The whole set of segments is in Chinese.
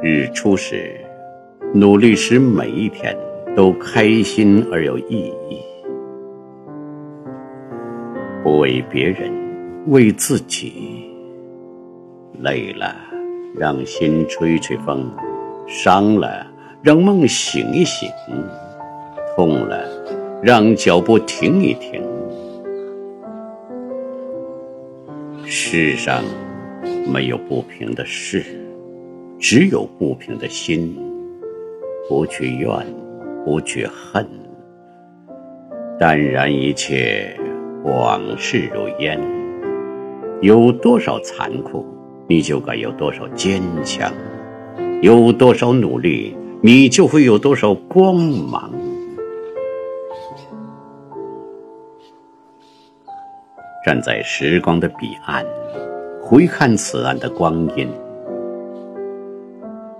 日出时，努力使每一天都开心而有意义。不为别人，为自己。累了，让心吹吹风；伤了，让梦醒一醒；痛了，让脚步停一停。世上没有不平的事，只有不平的心。不去怨，不去恨，淡然一切，往事如烟。有多少残酷？你就该有多少坚强，有多少努力，你就会有多少光芒。站在时光的彼岸，回看此岸的光阴，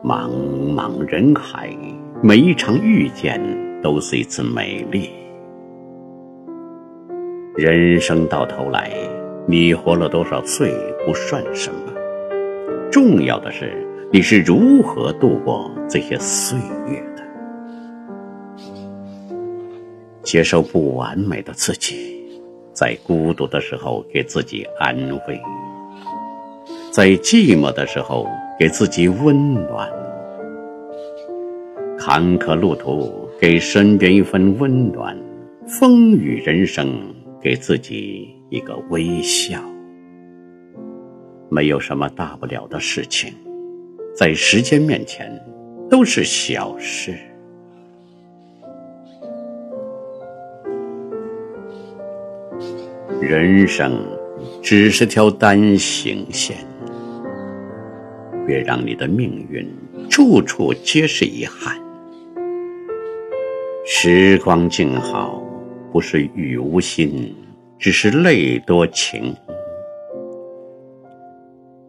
茫茫人海，每一场遇见都是一次美丽。人生到头来，你活了多少岁不算什么。重要的是，你是如何度过这些岁月的？接受不完美的自己，在孤独的时候给自己安慰，在寂寞的时候给自己温暖。坎坷路途给身边一份温暖，风雨人生给自己一个微笑。没有什么大不了的事情，在时间面前都是小事。人生只是条单行线，别让你的命运处处皆是遗憾。时光静好，不是雨无心，只是泪多情。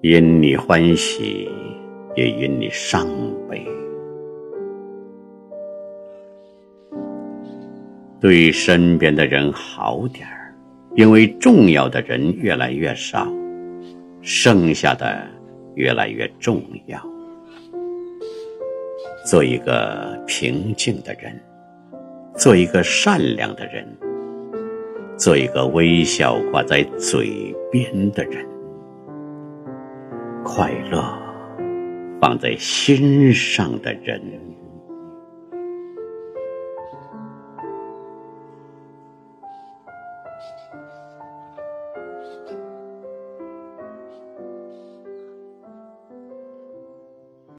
因你欢喜，也因你伤悲。对身边的人好点儿，因为重要的人越来越少，剩下的越来越重要。做一个平静的人，做一个善良的人，做一个微笑挂在嘴边的人。快乐放在心上的人。